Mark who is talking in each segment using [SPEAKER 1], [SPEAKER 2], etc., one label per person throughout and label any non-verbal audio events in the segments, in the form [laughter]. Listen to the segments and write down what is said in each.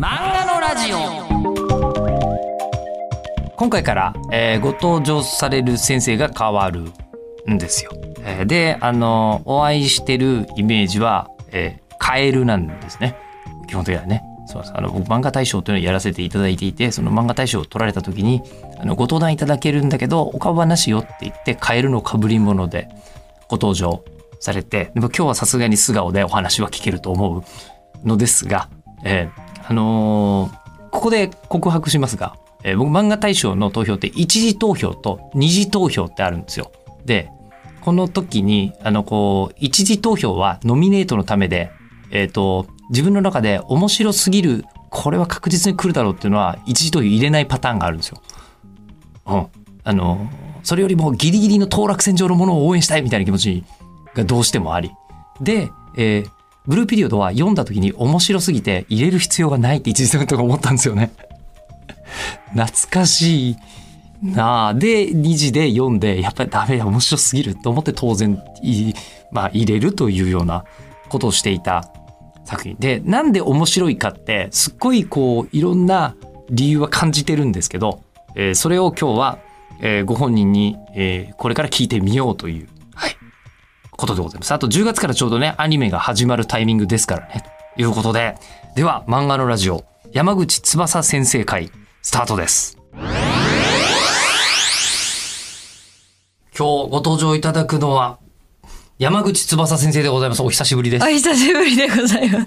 [SPEAKER 1] 漫画のラジオ今回から、えーご登場される先生が変わるんですよ。えーで、あのお会いしてるイメージは、えーカエルなんですね。基本的にはね。そうあの僕漫画大賞というのをやらせていただいていてその漫画大賞を取られた時にあのご登壇いただけるんだけどお顔はなしよって言ってカエルの被り物でご登場されてでも今日はさすがに素顔でお話は聞けると思うのですが、えーあのーここで告白しますが、えー僕漫画大賞の投票って一次投票と二次投票ってあるんですよ。でこの時にあのこう一次投票はノミネートのためで、えー、と自分の中で面白すぎるこれは確実に来るだろうっていうのは一次投票入れないパターンがあるんですよ。うん、あのそれよりもギリギリの当落線上のものを応援したいみたいな気持ちがどうしてもありで、えーブルーピリオドは読んだ時に面白すぎて入れる必要がないって一時とか思ったんですよね。[laughs] 懐かしいなあで2時で読んでやっぱりダメだ面白すぎると思って当然いまあ、入れるというようなことをしていた作品でなんで面白いかってすっごいこういろんな理由は感じてるんですけど、えーそれを今日は、えーご本人に、えーこれから聞いてみようという、ことでございます。あと10月からちょうどねアニメが始まるタイミングですからねということででは漫画のラジオ山口翼先生会スタートです。今日ご登場いただくのは山口翼先生でございます。お久しぶりです
[SPEAKER 2] お。久しぶりでございま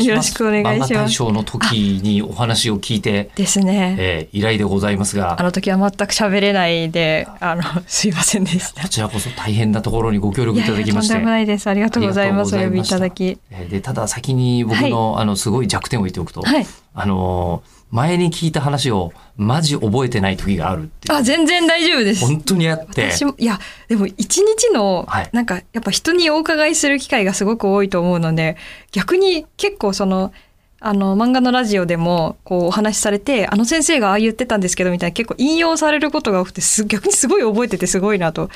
[SPEAKER 2] す。よろしくお願いし
[SPEAKER 1] 漫画
[SPEAKER 2] ます。
[SPEAKER 1] 大賞の時にお話を聞いて、
[SPEAKER 2] ですね。
[SPEAKER 1] えー依頼でございますが、
[SPEAKER 2] あの時は全く喋れないで、あの、すいませんでした
[SPEAKER 1] こ。ちらこそ大変なところにご協力いただきまして。
[SPEAKER 2] とんでもないです。ありがとうございます。お呼びいただき。
[SPEAKER 1] えーでただ先に僕の,、あのすごい弱点を言っておくと、
[SPEAKER 2] はい。
[SPEAKER 1] あのー前に聞いた話をマジ覚えてない時があるって
[SPEAKER 2] あ、全然大丈夫です。
[SPEAKER 1] 本当にあって。
[SPEAKER 2] 私もいやでも一日の、
[SPEAKER 1] はい。
[SPEAKER 2] なんかやっぱ人にお伺いする機会がすごく多いと思うので逆に結構そのあの漫画のラジオでもこうお話しされてあの先生がああ言ってたんですけどみたいな結構引用されることが多くてす逆にすごい覚えててすごいなと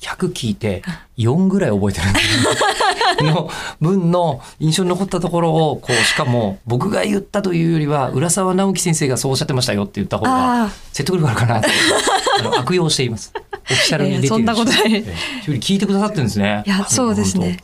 [SPEAKER 1] 100聞いて4ぐらい覚えてるんですよ。の分の印象に残ったところをこうしかも僕が言ったというよりは浦沢直樹先生がそうおっしゃってましたよって言った方が
[SPEAKER 2] あ
[SPEAKER 1] 説得力あるかなとあの悪用しています。オフィシャルに出てるし。
[SPEAKER 2] いやそんなことない。
[SPEAKER 1] 聞いてくださってるんですね。
[SPEAKER 2] いやそうですね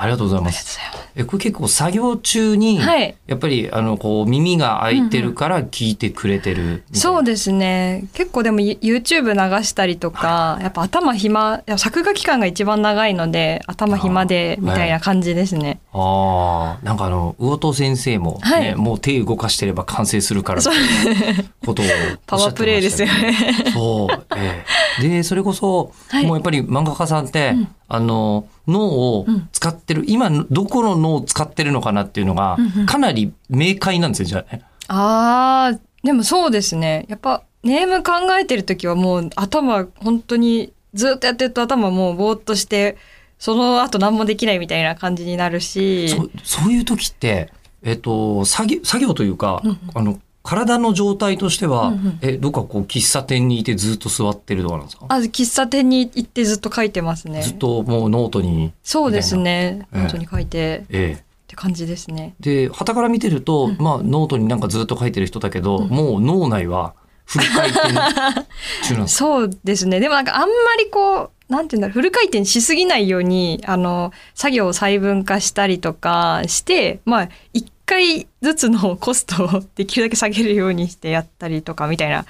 [SPEAKER 1] ありがとうございます。えこれ結構作業中に、
[SPEAKER 2] はい。
[SPEAKER 1] やっぱりあのこう耳が開いてるから聞いてくれてるみたいな。
[SPEAKER 2] そうですね。結構でも YouTube 流したりとかやっぱ頭暇作画期間が一番長いので頭暇でみたいな感じですね。
[SPEAKER 1] ああ、なんかあの魚戸先生も、ね
[SPEAKER 2] はい。
[SPEAKER 1] もう手動かしてれば完成するからっていうことを
[SPEAKER 2] パワープレイですよね。
[SPEAKER 1] そう、ええ。でそれこそ、
[SPEAKER 2] はい。
[SPEAKER 1] もうやっぱり漫画家さんって、
[SPEAKER 2] うん。
[SPEAKER 1] あの脳を使ってる、今どこの脳を使ってるのかなっていうのが、かなり明快なんですよじゃあね。
[SPEAKER 2] あーでもそうですね。やっぱネーム考えてる時はもう頭本当にずっとやってると頭もうぼーっとしてその後何もできないみたいな感じになるし。
[SPEAKER 1] そそういう時って、えっと、作業作業というか、
[SPEAKER 2] うんうん。
[SPEAKER 1] あの体の状態としては、
[SPEAKER 2] うんうん。
[SPEAKER 1] えどっかこう喫茶店にいてずっと座ってるとかなんですか、
[SPEAKER 2] あ喫茶店に行ってずっと書いてますね。
[SPEAKER 1] ずっともうノートに、
[SPEAKER 2] そうですね。
[SPEAKER 1] ええ
[SPEAKER 2] 本当に書いて
[SPEAKER 1] ええ、
[SPEAKER 2] って感じですね。
[SPEAKER 1] で傍から見てると、
[SPEAKER 2] うん。
[SPEAKER 1] まあノートになんかずっと書いてる人だけど、
[SPEAKER 2] うん。
[SPEAKER 1] もう脳内はフル回転中なんです [laughs]
[SPEAKER 2] そうですね。でもなんかあんまりこうなんていうんだろうフル回転しすぎないようにあの作業を細分化したりとかしてまあ一回ずつのコストをできるだけ下げるようにしてやったりとかみたいな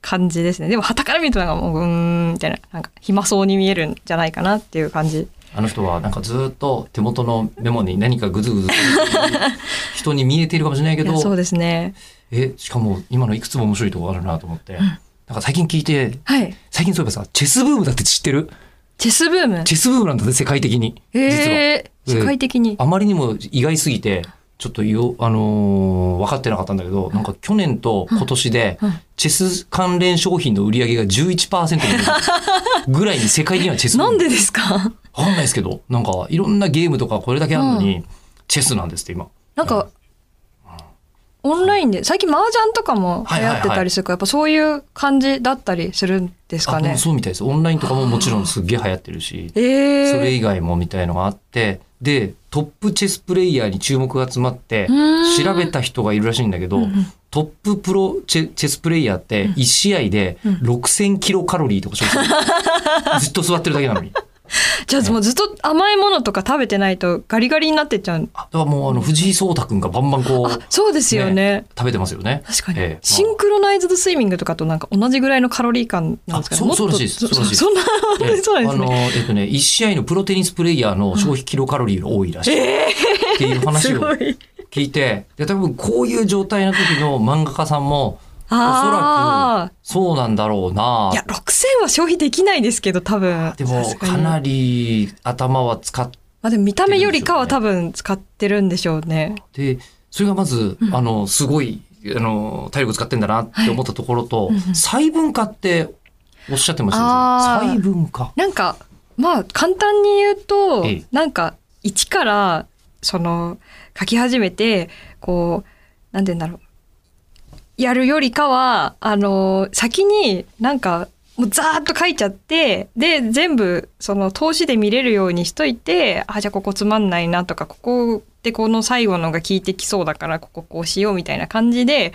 [SPEAKER 2] 感じですね。でも傍から見るとなんかもううーんみたいななんか暇そうに見えるんじゃないかなっていう感じ。
[SPEAKER 1] あの人はなんかずっと手元のメモに何かグズグズ人に見えているかもしれないけど
[SPEAKER 2] そうですね。
[SPEAKER 1] えしかも今のいくつも面白いとこあるなと思って、なんか最近聞いて
[SPEAKER 2] はい。
[SPEAKER 1] 最近そういえばさチェスブームだって知ってる？
[SPEAKER 2] チェスブーム？
[SPEAKER 1] チェスブームなんだね世界的に。実は。
[SPEAKER 2] えー、世界的に。
[SPEAKER 1] あまりにも意外すぎてちょっとよ、あのー分かってなかったんだけど、なんか去年と今年でチェス関連商品の売り上げが11%になる [laughs] ぐらいに世界にはチェス
[SPEAKER 2] なんでですか？
[SPEAKER 1] わかんないですけど、なんかいろんなゲームとかこれだけあるのに、チェスなんですって今。
[SPEAKER 2] なんかオンラインで最近麻雀とかも流行ってたりするから、やっぱそういう感じだったりするんですかね。
[SPEAKER 1] そうみたいです。オンラインとかももちろんすっげえ流行ってるし、
[SPEAKER 2] えー、
[SPEAKER 1] それ以外もみたいのがあって、で、トップチェスプレイヤーに注目が集まって、
[SPEAKER 2] うん。
[SPEAKER 1] 調べた人がいるらしいんだけど、トッププロチェチェスプレイヤーって1試合で6000キロカロリーとか消費する。[laughs] ずっと座ってるだけなのに。[laughs]
[SPEAKER 2] じゃあもうずっと甘いものとか食べてないとガリガリになってっちゃう。
[SPEAKER 1] あだからもうあの藤井聡太くんがバンバンこう、
[SPEAKER 2] そうですよね。
[SPEAKER 1] 食べてますよね。
[SPEAKER 2] 確かに、
[SPEAKER 1] ええ
[SPEAKER 2] シンクロナイズドスイミングとかとなんか同じぐらいのカロリー感なんですかね。
[SPEAKER 1] そうそうらしいです
[SPEAKER 2] そ
[SPEAKER 1] そうらしいです
[SPEAKER 2] そんな、
[SPEAKER 1] ええ
[SPEAKER 2] そうなんですね。
[SPEAKER 1] あの、えっとね、1試合のプロテニスプレイヤーの消費キロカロリーが多いらしい。っていう話を。聞いて、で、多分こういう状態の時の漫画家さんも、おそ
[SPEAKER 2] あ
[SPEAKER 1] らくそうなんだろうな
[SPEAKER 2] あ。いや、6000は消費できないですけど、多分。
[SPEAKER 1] でもかなり頭は使っ
[SPEAKER 2] まあでも見た目よりかは多分使ってるんでしょうね。
[SPEAKER 1] て、それがまず、あの、すごい、あの、体力使ってんだなって思ったところと、細分化っておっしゃってましたね。細分化。
[SPEAKER 2] なんか、まあ簡単に言うと
[SPEAKER 1] ええ、
[SPEAKER 2] なんか一から、その、書き始めて、こう、なんて言うんだろう。やるよりかは、あの、先になんか、もうザーッと書いちゃって、で、全部、その、投資で見れるようにしといて、あ、じゃあここつまんないなとか、ここでこの最後のが効いてきそうだから、こここうしようみたいな感じで、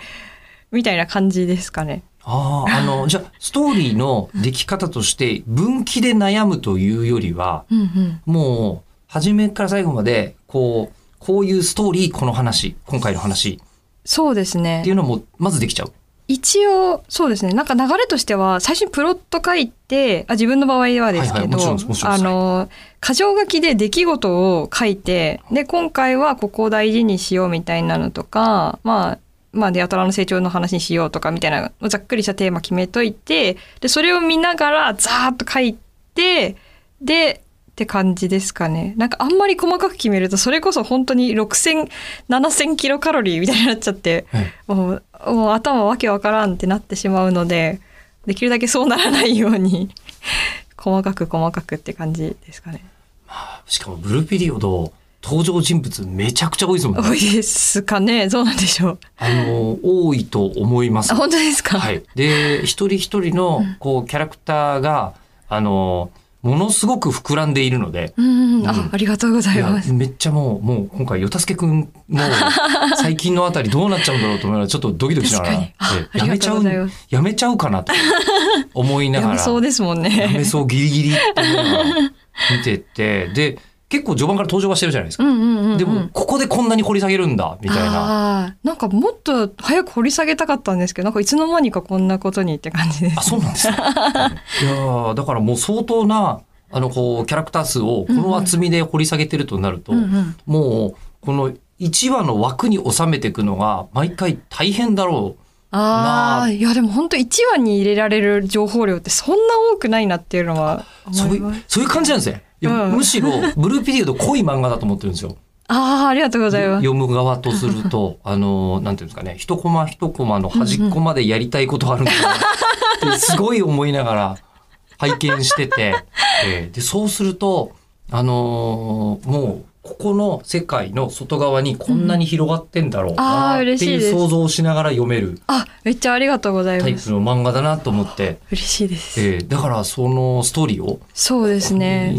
[SPEAKER 2] みたいな感じですかね。
[SPEAKER 1] ああ、あの、じゃあ、ストーリーの出来方として、分岐で悩むというよりは、
[SPEAKER 2] うんうん。
[SPEAKER 1] もう、初めから最後まで、こう、こういうストーリー、この話、今回の話
[SPEAKER 2] そうですね
[SPEAKER 1] ってい。うのも、まずできちゃう。
[SPEAKER 2] 一応そうですね。なんか流れとしては最初にプロット書いてあ自分の場合はですけ
[SPEAKER 1] はいはい
[SPEAKER 2] あの箇条書きで出来事を書いてで今回はここを大事にしようみたいなのとかまあまあ、デアトラの成長の話にしようとかみたいなざっくりしたテーマ決めといてでそれを見ながらザーッと書いてでって感じですかね。なんかあんまり細かく決めるとそれこそ本当に60007000キロカロリーみたいになっちゃって
[SPEAKER 1] はい
[SPEAKER 2] もうもう頭わけわからんってなってしまうのでできるだけそうならないように [laughs] 細かく細かくって感じですかね。
[SPEAKER 1] しかも、ブルーピリオド、登場人物めちゃくちゃ多いですもんね。
[SPEAKER 2] 多いですかねそうなんでしょう。
[SPEAKER 1] あの、多いと思います
[SPEAKER 2] あ。本当ですか、
[SPEAKER 1] はい。で、一人一人の、こう、キャラクターが、あの、ものすごく膨らんでいるので、
[SPEAKER 2] うんあ
[SPEAKER 1] うん。
[SPEAKER 2] ありがとうござ
[SPEAKER 1] い
[SPEAKER 2] ます。
[SPEAKER 1] めっちゃもう、もう今回、よたすけくんの [laughs] 最近のあたりどうなっちゃうんだろうと思いながら、ちょっとドキドキしながら、やめちゃうやめちゃうかなと思いながら、[laughs]
[SPEAKER 2] やめそうですもん
[SPEAKER 1] やめ
[SPEAKER 2] ね。
[SPEAKER 1] そうギリギリって見てて、で、結構序盤から登場はしてるじゃないですか。
[SPEAKER 2] うんうんうん、うん。
[SPEAKER 1] でも、ここでこんなに掘り下げるんだ、みたいな。
[SPEAKER 2] なんかもっと早く掘り下げたかったんですけどなんかいつの間にかこんなことにって感じです
[SPEAKER 1] あ、。そうなんですね。[laughs] いやーだからもう相当な、あの、こう、キャラクター数をこの厚みで掘り下げてるとなると、
[SPEAKER 2] うんうん
[SPEAKER 1] もう、この1話の枠に収めていくのが、毎回大変だろう。
[SPEAKER 2] あ
[SPEAKER 1] な
[SPEAKER 2] あいやでも本当1話に入れられる情報量ってそんな多くないなっていうのは
[SPEAKER 1] そういうそういう感じなんですね。いや
[SPEAKER 2] うん
[SPEAKER 1] むしろ、ブルーピリオド濃い漫画だと思ってるんですよ。
[SPEAKER 2] ああありがとうございます。
[SPEAKER 1] 読む側とすると、[laughs] あの、なんていうんですかね、一コマ一コマの端っこまでやりたいことあるんだなって、[laughs] すごい思いながら拝見してて、えーで、そうすると、あのーもう、ここの世界の外側にこんなに広がってんだろうなっていう想像をしながら読める
[SPEAKER 2] あめっちゃありがとうございます。
[SPEAKER 1] タイプの漫画だなと思って、
[SPEAKER 2] 嬉しいです。
[SPEAKER 1] えーだからそのストーリーを、
[SPEAKER 2] そうですね。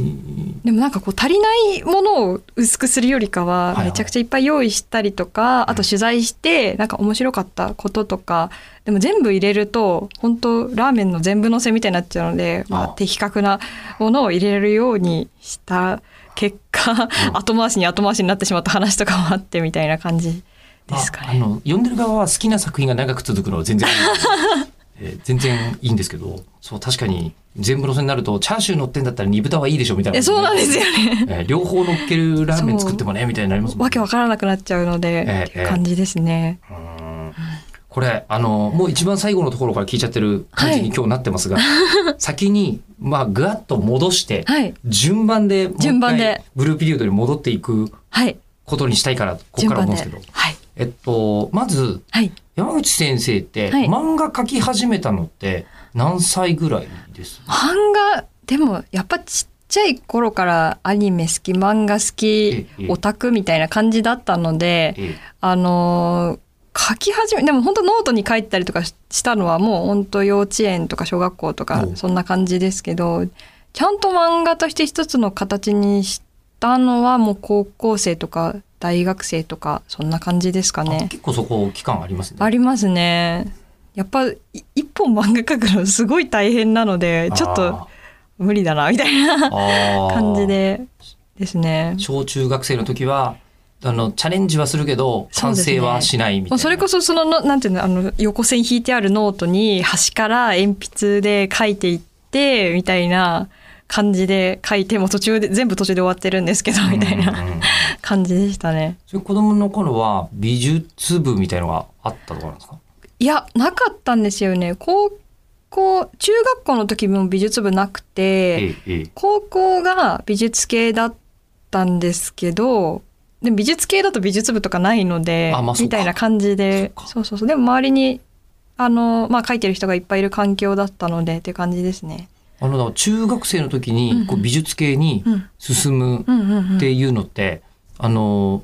[SPEAKER 2] でもなんかこう足りないものを薄くするよりか
[SPEAKER 1] はいは
[SPEAKER 2] はい。めちゃくちゃいっぱい用意したりとか、あと取材してなんか面白かったこととかでも全部入れると本当ラーメンの全部のせみたいになっちゃうので、まあ、
[SPEAKER 1] あ
[SPEAKER 2] 的確なものを入れるようにした結果、後回しに後回しになってしまった話とかもあってみたいな感じですかね。
[SPEAKER 1] ああの読んでる側は好きな作品が長く続くのは全然いい [laughs] えー全然いいんですけど。そう確かに全部のせになるとチャーシュー乗ってんだったら煮豚はいいでしょみたいな、
[SPEAKER 2] えそうなんですよね。
[SPEAKER 1] えー両方乗っけるラーメン作ってもねみたいになりますもん
[SPEAKER 2] わけわからなくなっちゃうので、
[SPEAKER 1] ええ
[SPEAKER 2] っていう感じですね。
[SPEAKER 1] うんこれあのもう一番最後のところから聞いちゃってる感じに今日なってますが、[laughs] 先にまあぐわっと戻して、
[SPEAKER 2] はい。
[SPEAKER 1] 順番で
[SPEAKER 2] 順番で。
[SPEAKER 1] ブルーピリオドに戻っていく
[SPEAKER 2] はい。
[SPEAKER 1] ことにしたいからここから思うんですけど、
[SPEAKER 2] はい。
[SPEAKER 1] えっとまず
[SPEAKER 2] はい。
[SPEAKER 1] 山口先生って、
[SPEAKER 2] はい。
[SPEAKER 1] 漫画描き始めたのって何歳ぐらいです？
[SPEAKER 2] 漫画でもやっぱちっちゃい頃からアニメ好き漫画好き
[SPEAKER 1] ええ。
[SPEAKER 2] オタクみたいな感じだったので
[SPEAKER 1] え。
[SPEAKER 2] あのー書き始めでも本当ノートに書いたりとかししたのはもう本当幼稚園とか小学校とか
[SPEAKER 1] お
[SPEAKER 2] そんな感じですけどちゃんと漫画として一つの形にしたのはもう高校生とか大学生とかそんな感じですか
[SPEAKER 1] あ
[SPEAKER 2] ね。
[SPEAKER 1] 結構そこ期間ありますね。
[SPEAKER 2] ありますね。やっぱい一本漫画描くのすごい大変なのでちょっと無理だなみたいな感じ。でですね。
[SPEAKER 1] 小中学生の時はあのチャレンジはするけど完
[SPEAKER 2] そうですね。
[SPEAKER 1] 成はしないみたいな。
[SPEAKER 2] それこそそののなんていうのあの横線引いてあるノートに端から鉛筆で書いていってみたいな感じで書いてもう途中で全部途中で終わってるんですけどみたいな感じでしたね。
[SPEAKER 1] それ子供の頃は美術部みたいのがあったところなんですか。
[SPEAKER 2] いやなかったんですよね。高校中学校の時も美術部なくて。
[SPEAKER 1] ええええ
[SPEAKER 2] 高校が美術系だったんですけどでも美術系だと美術部とかないので
[SPEAKER 1] あまあ
[SPEAKER 2] みたいな感じで
[SPEAKER 1] そ
[SPEAKER 2] うそうそう。でも周りにあの、まあ、書いてる人がいっぱいいる環境だったのでっていう感じですね。
[SPEAKER 1] あの中学生の時
[SPEAKER 2] うんうん。
[SPEAKER 1] にこう美術系に
[SPEAKER 2] うん。
[SPEAKER 1] 進む
[SPEAKER 2] うんうんうん
[SPEAKER 1] っていうのって、あの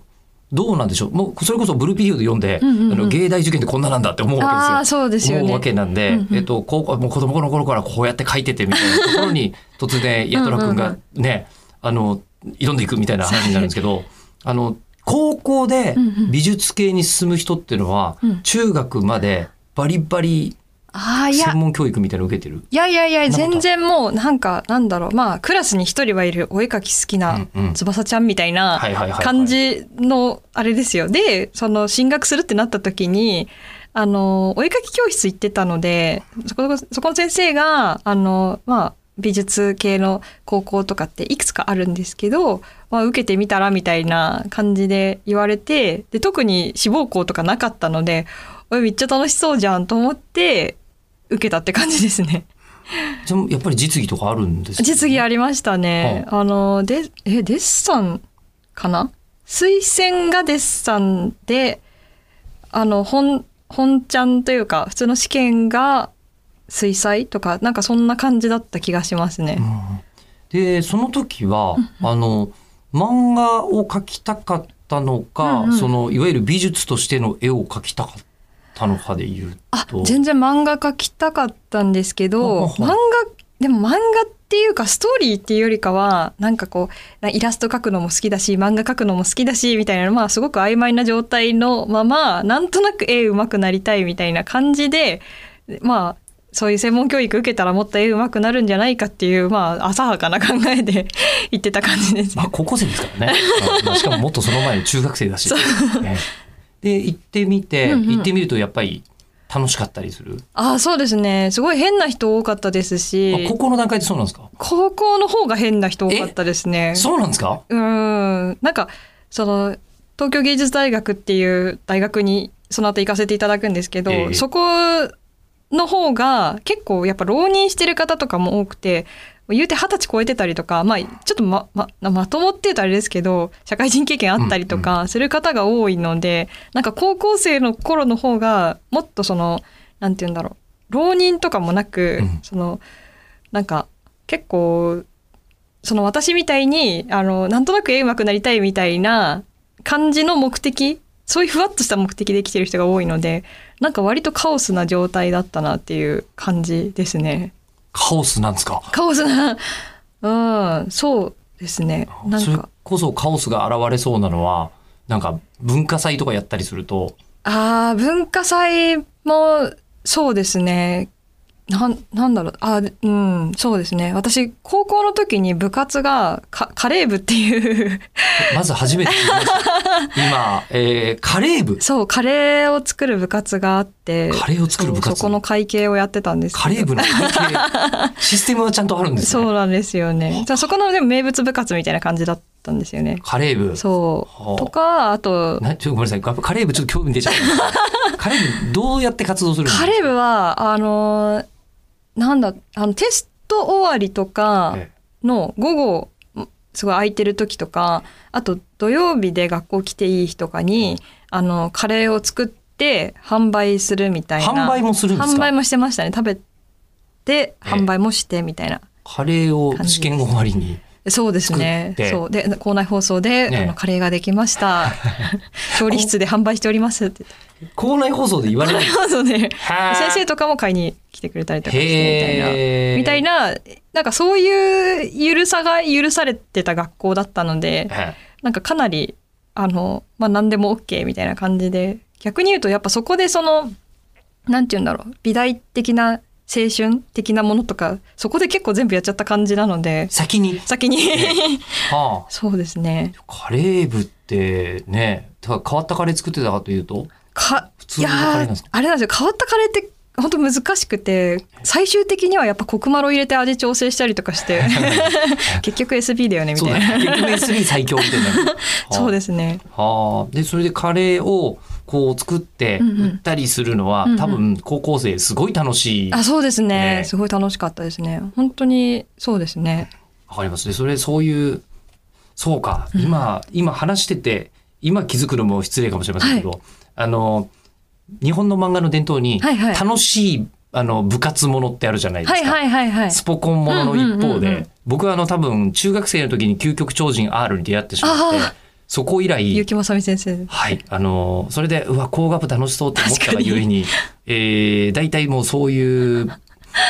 [SPEAKER 1] どうなんでしょう？もうそれこそブルーピリオド読んで、
[SPEAKER 2] うんうんうん
[SPEAKER 1] あの芸大受験ってこんななんだって思うわけですよ。
[SPEAKER 2] ああそうですよ
[SPEAKER 1] 思うわ
[SPEAKER 2] ね。
[SPEAKER 1] けなんで、
[SPEAKER 2] うんうん。
[SPEAKER 1] えっと、高校もう子供の頃からこうやって書いててみたいなところに突然八虎君がねあの挑んでいくみたいな話になるんですけどあの高校で
[SPEAKER 2] うんうん。
[SPEAKER 1] 美術系に進む人っていうのは、
[SPEAKER 2] うん。
[SPEAKER 1] 中学までバリバリ専門教育みたいなの受けてる？
[SPEAKER 2] いやいやいや全然もうなんかなんだろう。まあクラスに一人はいるお絵描き好きな
[SPEAKER 1] うんうん。
[SPEAKER 2] 翼ちゃんみたいな感じのあれですよ。でその進学するってなった時にあのお絵描き教室行ってたのでそこそこの先生があのまあ美術系の高校とかっていくつかあるんですけど、まあ、受けてみたらみたいな感じで言われてで特に志望校とかなかったのでおいめっちゃ楽しそうじゃんと思って受けたって感じですね。
[SPEAKER 1] じゃあやっぱり実技とかあるんですか？
[SPEAKER 2] 実技ありましたね。あの、で、え、デッサンかな？推薦がデッサンで、あの、本、本ちゃんというか、普通の試験が水彩とか、なんかそんな感じだった気がしますね。
[SPEAKER 1] でその時は、あの漫画を描きたかったのか、
[SPEAKER 2] うんうん。
[SPEAKER 1] そのいわゆる美術としての絵を描きたかったのかでいう
[SPEAKER 2] あ
[SPEAKER 1] と、
[SPEAKER 2] 全然漫画描きたかったんですけ
[SPEAKER 1] ほ
[SPEAKER 2] ど、漫画、でも漫画っていうかストーリーっていうよりかは、なんかこう、イラスト描くのも好きだし、漫画描くのも好きだし、みたいな、まあすごく曖昧な状態のまま、なんとなく絵上手くなりたいみたいな感じで、まあ、そういう専門教育受けたらもっと絵上手くなるんじゃないかっていう、まあ、浅はかな考えで [laughs] 言ってた感じです。
[SPEAKER 1] まあ、高校生ですからね、まあしかももっとその前の中学生だし、ねで行ってみて、
[SPEAKER 2] うんうん。
[SPEAKER 1] 行ってみるとやっぱり楽しかったりする、
[SPEAKER 2] ああ、そうですね。すごい変な人多かったですし。
[SPEAKER 1] あ、高校の段階でそうなんですか？
[SPEAKER 2] 高校の方が変な人多かったですね。
[SPEAKER 1] そうなんですか？
[SPEAKER 2] うーん。なんかその東京芸術大学っていう大学にその後行かせていただくんですけど、
[SPEAKER 1] ええ。
[SPEAKER 2] そこの方が結構やっぱ浪人してる方とかも多くて言うて二十歳超えてたりとか、まあ、ちょっとまままともっていうとあれですけど社会人経験あったりとかする方が多いので、なんか高校生の頃の方がもっとそのなんて言うんだろう浪人とかもなく、
[SPEAKER 1] うん。
[SPEAKER 2] そのなんか結構その私みたいにあのなんとなく絵上手くなりたいみたいな感じの目的そういうふわっとした目的で来てる人が多いのでなんか割とカオスな状態だったなっていう感じですね。
[SPEAKER 1] カオスなんですか？
[SPEAKER 2] カオスなうんそうですね。なん
[SPEAKER 1] それ
[SPEAKER 2] か
[SPEAKER 1] こそカオスが現れそうなのはなんか文化祭とかやったりすると
[SPEAKER 2] あー文化祭もそうですね。なんなんだろう。あうんそうですね。私高校の時に部活がかカレー部っていう。
[SPEAKER 1] まず初めて聞きました今、えーカレー部。
[SPEAKER 2] そうカレーを作る部活があって。
[SPEAKER 1] カレーを作る部活？
[SPEAKER 2] そこの会計をやってたんです
[SPEAKER 1] カレー部の会計？[laughs] システムはちゃんとあるんですね。
[SPEAKER 2] そうなんですよね。じゃあ。そこのでも名物部活みたいな感じだったんですよね。
[SPEAKER 1] カレー部？
[SPEAKER 2] そ
[SPEAKER 1] はあ。
[SPEAKER 2] うとかあと
[SPEAKER 1] なちょっとごめんなさい。カレー部ちょっと興味出ちゃったカレー部どうやって活動するんですか？
[SPEAKER 2] カレー部はあのーなんだあのテスト終わりとか
[SPEAKER 1] え。
[SPEAKER 2] の午後すごい空いてる時とかあと土曜日で学校来ていい日とかにあのカレーを作って販売するみたいな。
[SPEAKER 1] 販売もするんですか？
[SPEAKER 2] 販売もしてましたね。食べて
[SPEAKER 1] え
[SPEAKER 2] 販売もしてみたいな、
[SPEAKER 1] カレーを試験後終わりに
[SPEAKER 2] そうですね。そう。で校内放送で、
[SPEAKER 1] ね。
[SPEAKER 2] あのカレーができました。[laughs] 調理室で販売しておりますって。
[SPEAKER 1] 校内放送で言われる。[laughs]
[SPEAKER 2] そうね。
[SPEAKER 1] はあ。
[SPEAKER 2] 先生とかも買いに来てくれたりとかしてみたいな。みたいななんかそういうゆるさが許されてた学校だったので
[SPEAKER 1] はい。
[SPEAKER 2] なんかかなりあの、まあ、何でも OK みたいな感じで。逆に言うとやっぱそこでそのなんて言うんだろう。美大的な青春的なものとかそこで結構全部やっちゃった感じなので
[SPEAKER 1] 先に、
[SPEAKER 2] 先に。
[SPEAKER 1] はあ、[laughs]
[SPEAKER 2] そうですね。
[SPEAKER 1] カレー部ってね、変わったカレー作ってたかというと、
[SPEAKER 2] か
[SPEAKER 1] 普通のカレーなんですか？
[SPEAKER 2] あれなんですよ。変わったカレーって本当難しくて最終的にはやっぱコクマロ入れて味調整したりとかして [laughs] 結局 SB だよねみたいな。
[SPEAKER 1] だ、結局 S3 最強みたいな。[laughs]
[SPEAKER 2] そうですね。
[SPEAKER 1] はあ、でそれでカレーをこう作って
[SPEAKER 2] うんうん。
[SPEAKER 1] 売ったりするのは、
[SPEAKER 2] うんうん。
[SPEAKER 1] 多分高校生すごい楽しい。
[SPEAKER 2] あそうですね。
[SPEAKER 1] ね。
[SPEAKER 2] すごい楽しかったですね。本当にそうですね。
[SPEAKER 1] わかります。ね。それそういうそうか、今今話してて今気づくのも失礼かもしれませんけど、あの日本の漫画の伝統に
[SPEAKER 2] はいはい。
[SPEAKER 1] 楽しい、あの部活ものってあるじゃないですか。
[SPEAKER 2] はいはいはいはい。
[SPEAKER 1] スポコンものの一方
[SPEAKER 2] うんうんうんうん
[SPEAKER 1] で僕はあの多分中学生の時に究極超人 R に出会ってしまって
[SPEAKER 2] あ
[SPEAKER 1] そこ以来
[SPEAKER 2] 結城正美先生。
[SPEAKER 1] はい、あのーそれでうわ工学部楽しそうって思ったがゆえに、えー、大体もうそういう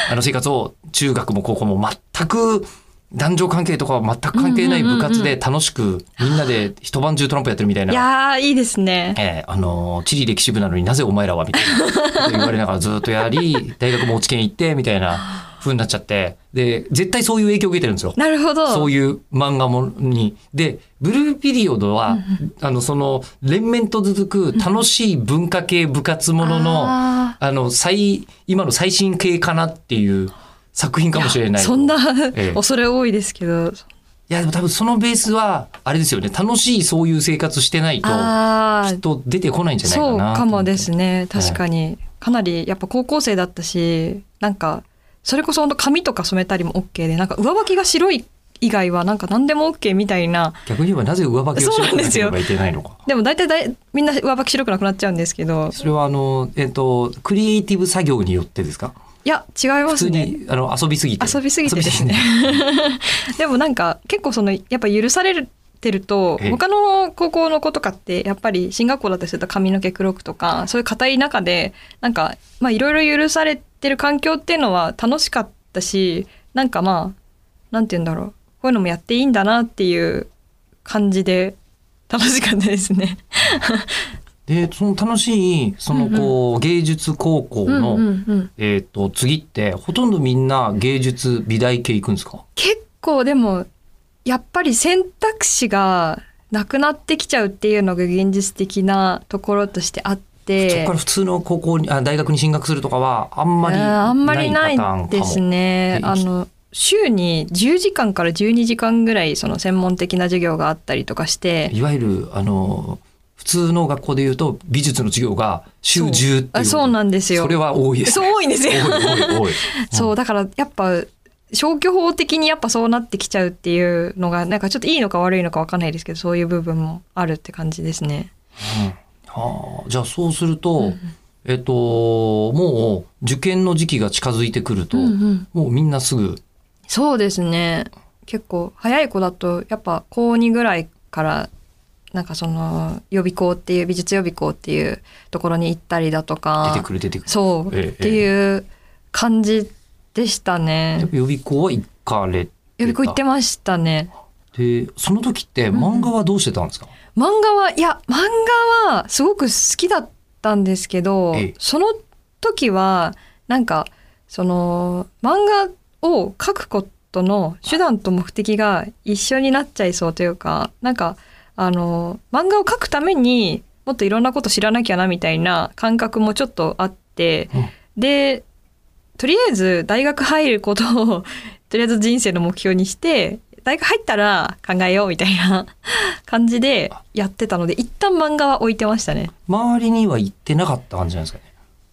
[SPEAKER 1] あの生活を中学も高校も全く男女関係とかは全く関係ない部活で楽しくみんなで一晩中トランプやってるみたい
[SPEAKER 2] い
[SPEAKER 1] な。
[SPEAKER 2] やーいいですね。
[SPEAKER 1] えーあのー地理歴史部なのになぜお前らはみたいな言われながらずっとやり大学も落ち研行ってみたいな風になっちゃってで絶対そういう影響を受けてるんですよ。
[SPEAKER 2] なるほど
[SPEAKER 1] そういう漫画もに。で、ブルーピリオドは、あの、その、連綿と続く楽しい文化系部活ものの、あ
[SPEAKER 2] あ
[SPEAKER 1] の、最、今の最新系かなっていう作品かもしれない。
[SPEAKER 2] そんな、
[SPEAKER 1] ええ
[SPEAKER 2] 恐れ多いですけど
[SPEAKER 1] いや、でも多分そのベースは、あれですよね。楽しいそういう生活してないと、きっと出てこないんじゃないか
[SPEAKER 2] そう
[SPEAKER 1] な。
[SPEAKER 2] かもですね確かに、かなりやっぱ高校生だったしなんかそれこそ本当髪とか染めたりも OK でなんか上履きが白い以外はなんか何でも OK みたいな。
[SPEAKER 1] 逆に言えばなぜ上履きをしなければいけないのか。
[SPEAKER 2] でも大体だいみんな上履き白くなくなっちゃうんですけど。
[SPEAKER 1] それはあの、えっ、と、クリエイティブ作業によってですか？
[SPEAKER 2] いや違いますね。
[SPEAKER 1] に、あの、遊びすぎて。
[SPEAKER 2] 遊びすぎてですね。[laughs] でもなんか結構そのやっぱ許されてると
[SPEAKER 1] ええ。
[SPEAKER 2] 他の高校の子とかってやっぱり進学校だったりすると髪の毛黒くとかそういう硬い中でなんかまあいろいろ許されてる環境っていうのは楽しかったしなんかまあなんて言うんだろう。こういうのもやっていいんだなっていう感じで楽しかったですね。[laughs]
[SPEAKER 1] でその楽しいそのこう、芸術高校の、
[SPEAKER 2] うんうんうん。
[SPEAKER 1] えっ、と次ってほとんどみんな芸術美大系行くんですか？
[SPEAKER 2] 結構でもやっぱり選択肢がなくなってきちゃうっていうのが現実的なところとしてあって。
[SPEAKER 1] そこから普通の高校にあ大学に進学するとかはあんまり
[SPEAKER 2] うんあんまりない
[SPEAKER 1] パターンかも。
[SPEAKER 2] ですね。
[SPEAKER 1] え
[SPEAKER 2] あの週に10時間から12時間ぐらいその専門的な授業があったりとかして。
[SPEAKER 1] いわゆるあの普通の学校でいうと美術の授業が週10っていう。
[SPEAKER 2] そう。なんですよ。
[SPEAKER 1] それは多い。です
[SPEAKER 2] そう多いんですよ。
[SPEAKER 1] 多い多い多い。[laughs]
[SPEAKER 2] そうだからやっぱ消去法的にやっぱそうなってきちゃうっていうのがなんかちょっといいのか悪いのかわかんないですけどそういう部分もあるって感じですね。
[SPEAKER 1] はあ、じゃあそうすると、えっともう受験の時期が近づいてくると、
[SPEAKER 2] うんうん。
[SPEAKER 1] もうみんなすぐ。
[SPEAKER 2] そうですね。結構早い子だとやっぱ高2ぐらいからなんかその予備校っていう美術予備校っていうところに行ったりだとか
[SPEAKER 1] 出てくる出てくる。
[SPEAKER 2] そう、
[SPEAKER 1] ええ
[SPEAKER 2] っていう感じでしたね。
[SPEAKER 1] 予備校は行かれ
[SPEAKER 2] 予備校行ってましたね。
[SPEAKER 1] でその時って漫画はどうしてたんですか、
[SPEAKER 2] 漫画はいや漫画はすごく好きだったんですけど
[SPEAKER 1] ええ。
[SPEAKER 2] その時はなんかその漫画を描くことの手段と目的が一緒になっちゃいそうというかなんかあの漫画を描くためにもっといろんなこと知らなきゃなみたいな感覚もちょっとあって、
[SPEAKER 1] うん。
[SPEAKER 2] でとりあえず大学入ることをとりあえず人生の目標にして大学入ったら考えようみたいな [laughs] 感じでやってたので一旦漫画は置いてましたね。
[SPEAKER 1] 周りには行ってなかった感じなんですかね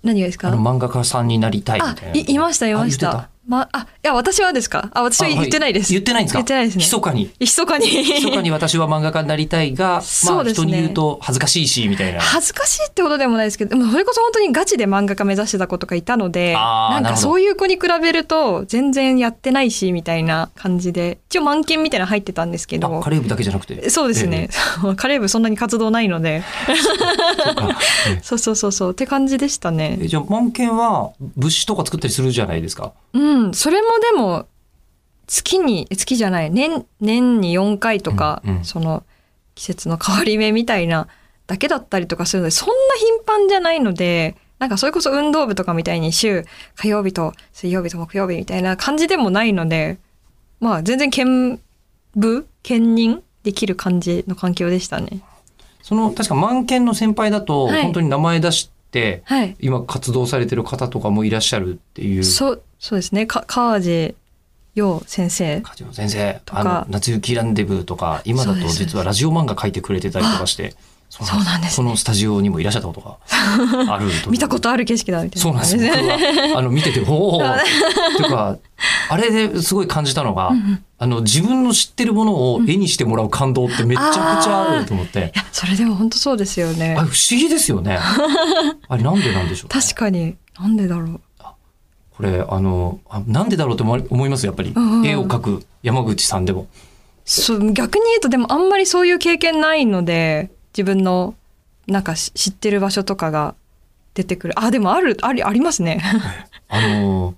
[SPEAKER 2] 何がですか？
[SPEAKER 1] あの漫画家さんになりたいみ
[SPEAKER 2] あ
[SPEAKER 1] たいな。
[SPEAKER 2] いいましたいましたまあ、いや、私はですか？あ、私は言ってないです。
[SPEAKER 1] 言ってないんですか？
[SPEAKER 2] 言ってないですね。
[SPEAKER 1] 密かに。
[SPEAKER 2] 密かに。
[SPEAKER 1] 密かに私は漫画家になりたいが、[laughs] まあ人に言うと恥ずかしいし、みたいな。
[SPEAKER 2] 恥ずかしいってことでもないですけど、でもそれこそ本当にガチで漫画家目指してた子とかいたので、なんかそういう子に比べると全然やってないし、みたいな感じで、一応満件みたいなの入ってたんですけ
[SPEAKER 1] あ
[SPEAKER 2] ど
[SPEAKER 1] カ、レーブだけじゃなくて？
[SPEAKER 2] そうですね。[laughs] カレー部そんなに活動ないので、
[SPEAKER 1] ええ。[laughs] そう
[SPEAKER 2] そうそうそうって感じでしたね。
[SPEAKER 1] えじゃあ、満研は物資とか作ったりするじゃないですか？
[SPEAKER 2] うん、それもでも月にえ月じゃない年年に4回とか、
[SPEAKER 1] うんうん
[SPEAKER 2] その季節の変わり目みたいなだけだったりとかするのでそんな頻繁じゃないのでなんかそれこそ運動部とかみたいに週火曜日と水曜日と木曜日みたいな感じでもないのでまあ全然兼部兼任できる感じの環境でしたね。
[SPEAKER 1] その、確か満研の先輩だと、
[SPEAKER 2] はい
[SPEAKER 1] 本当に名前出して、
[SPEAKER 2] はい、
[SPEAKER 1] 今活動されてる方とかもいらっしゃるっていう。
[SPEAKER 2] そうそうですね。か川地陽先生
[SPEAKER 1] 梶野先生、
[SPEAKER 2] とか。
[SPEAKER 1] あの、夏雪ランデブーとか、今だと実はラジオ漫画書いてくれてたりとかして、そ
[SPEAKER 2] そうなんですね
[SPEAKER 1] このスタジオにもいらっしゃったことがあると。
[SPEAKER 2] 見たことある景色だみたいな
[SPEAKER 1] そうなんですよ。僕は、あの、見てて、おお。[laughs] というか、あれですごい感じたのが、あの、自分の知ってるものを絵にしてもらう感動ってめちゃくちゃあると思って、
[SPEAKER 2] いやそれでも本当そうですよね
[SPEAKER 1] あれ不思議ですよね。[laughs] あれなんでなんでしょう、
[SPEAKER 2] 確かになんでだろう
[SPEAKER 1] これ、あの、あなんでだろうと思い思います？やっぱり。
[SPEAKER 2] うんうん
[SPEAKER 1] 絵を描く山口さんでも。
[SPEAKER 2] そう逆に言うとでもあんまりそういう経験ないので自分のなんかし知ってる場所とかが出てくる。あでもあるありありますね。
[SPEAKER 1] あの、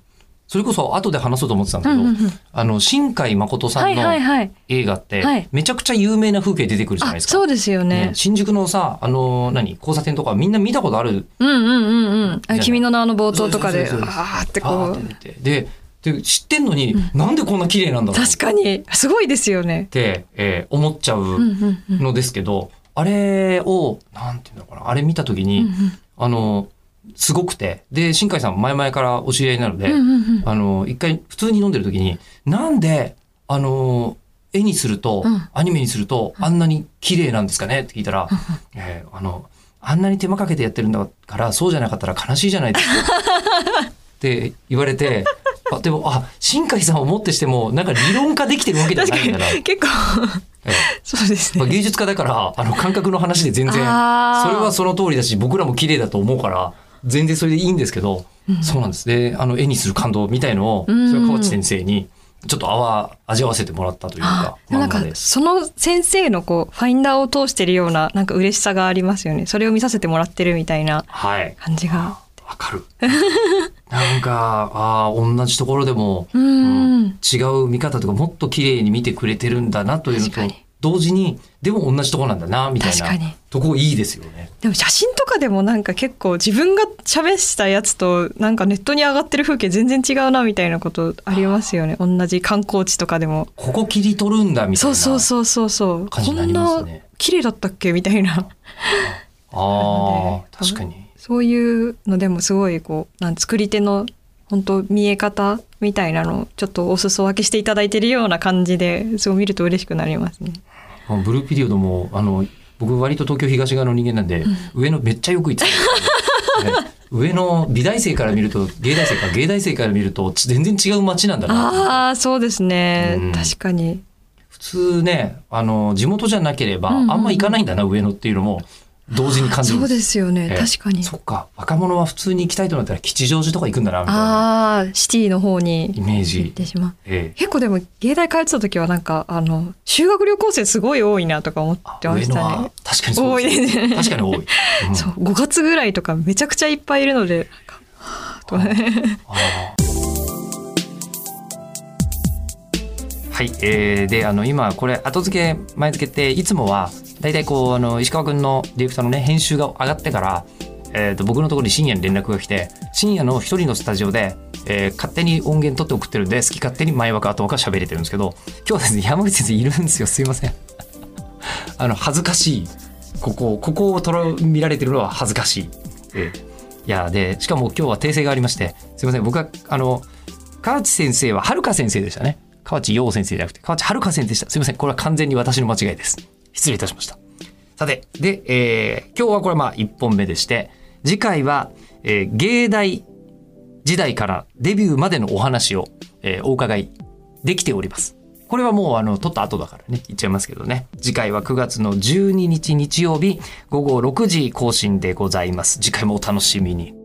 [SPEAKER 1] それこそ後で話そうと思ってたんだけど、
[SPEAKER 2] うんうんうん。
[SPEAKER 1] あの、新海誠さ
[SPEAKER 2] はい
[SPEAKER 1] んの
[SPEAKER 2] はいはい
[SPEAKER 1] 映画って
[SPEAKER 2] はい、
[SPEAKER 1] めちゃくちゃ有名な風景出てくるじゃないですか。
[SPEAKER 2] あそうですよね。
[SPEAKER 1] ね。新宿のさ、あの、何、交差点とかみんな見たことある？
[SPEAKER 2] うんうんうんうん。君の名の冒頭とかであーってこう。
[SPEAKER 1] でで知ってんのに、なんでこんな綺麗なんだろう？っ
[SPEAKER 2] 確かに。すごいですよね。
[SPEAKER 1] て、えー思っちゃ
[SPEAKER 2] うんう
[SPEAKER 1] うん
[SPEAKER 2] うん。
[SPEAKER 1] のですけど、あれをなんていうのかなあれ見た時に、
[SPEAKER 2] うんうん。
[SPEAKER 1] あのすごくてで新海さん前々からお知り合いなので、
[SPEAKER 2] うんうんうん。
[SPEAKER 1] あの一回普通に飲んでる時になんであの絵にすると、
[SPEAKER 2] うん。
[SPEAKER 1] アニメにするとあんなに綺麗なんですかね？って聞いたら、えーあのあんなに手間かけてやってるんだからそうじゃなかったら悲しいじゃないですか。[laughs] って言われてあでもあ新海さんをもってしてもなんか理論化できてるわけじゃないんだな、
[SPEAKER 2] に結構
[SPEAKER 1] えー
[SPEAKER 2] そうです
[SPEAKER 1] まあ、
[SPEAKER 2] ね
[SPEAKER 1] 芸術家だからあの感覚の話で全然それはその通りだし僕らも綺麗だと思うから全然それでいいんですけど、そうなんです。であの絵にする感動みたいのを、
[SPEAKER 2] うん。
[SPEAKER 1] それは河内先生にちょっとあわ味わわせてもらったというか
[SPEAKER 2] なんかその先生のこうファインダーを通してるようななんか嬉しさがありますよね。それを見させてもらってるみたいな
[SPEAKER 1] はい。
[SPEAKER 2] 感じが。
[SPEAKER 1] わかる [laughs] なんかあー同じところでも、
[SPEAKER 2] う
[SPEAKER 1] うん
[SPEAKER 2] ん
[SPEAKER 1] 違う見方とかもっと綺麗に見てくれてるんだなというのと同時にでも同じところなんだなみたいなとこいいですよね。
[SPEAKER 2] でも写真とかでもなんか結構自分が喋したやつとなんかネットに上がってる風景全然違うなみたいなことありますよね。同じ観光地とかでも。
[SPEAKER 1] ここ切り取るんだみたい
[SPEAKER 2] そ
[SPEAKER 1] な
[SPEAKER 2] うそうそうそうそう。こんな綺麗だったっけ？みたいな。
[SPEAKER 1] ああ
[SPEAKER 2] で
[SPEAKER 1] 確かに。
[SPEAKER 2] そういうのでもすごいこうなん作り手の本当見え方みたいなのをちょっとお裾分けしていただいてるような感じですごい見ると嬉しくなりますね。
[SPEAKER 1] まあブルーピリオドもあの僕割と東京東側の人間なんで、上のめっちゃよく行ってたね上の美大生から見ると芸大生か芸大生から見ると全然違う街なんだな
[SPEAKER 2] ああそうですね、
[SPEAKER 1] うん。
[SPEAKER 2] 確かに。
[SPEAKER 1] 普通ねあの地元じゃなければ、
[SPEAKER 2] うんうんうん。
[SPEAKER 1] あんま行かないんだな上野っていうのも同時に感じるん
[SPEAKER 2] そうですよね、
[SPEAKER 1] ええ。
[SPEAKER 2] 確かに。
[SPEAKER 1] そっか。若者は普通に行きたいとなったら吉祥寺とか行くんだなみたいな
[SPEAKER 2] ああシティの方に
[SPEAKER 1] イメー
[SPEAKER 2] 行っ
[SPEAKER 1] ジ、
[SPEAKER 2] てしまう。
[SPEAKER 1] ええ。
[SPEAKER 2] 結構でも芸大通ってた時はなんかあの修学旅行生すごい多いなとか思ってましたね。
[SPEAKER 1] 確かにそう
[SPEAKER 2] 多いですね。
[SPEAKER 1] 確かに多い、うん。
[SPEAKER 2] そう5月ぐらいとかめちゃくちゃいっぱいいるのでなん
[SPEAKER 1] はい、えー、であの今これ後付け前付けっていつもは大体こうあの石川君のディレクターのね編集が上がってから、えー、と僕のところに深夜に連絡が来て深夜の一人のスタジオで、えー勝手に音源取って送ってるんで好き勝手に前枠後枠は喋れてるんですけど今日はですね山口先生いるんですよ。すいません。[laughs] あの恥ずかしい。ここここをとら見られてるのは恥ずかしい、えーいやでしかも今日は訂正がありましてすいません。僕はあの河内先生ははるか先生でしたね。河内陽先生じゃなくて河内はるか先生でした。すいません。これは完全に私の間違いです。失礼いたしました。さてで、えー今日はこれまあ1本目でして次回は、えー芸大時代からデビューまでのお話を、えーお伺いできております。これはもうあの撮った後だからね言っちゃいますけどね。次回は9月の12日日曜日午後6時更新でございます。次回もお楽しみに。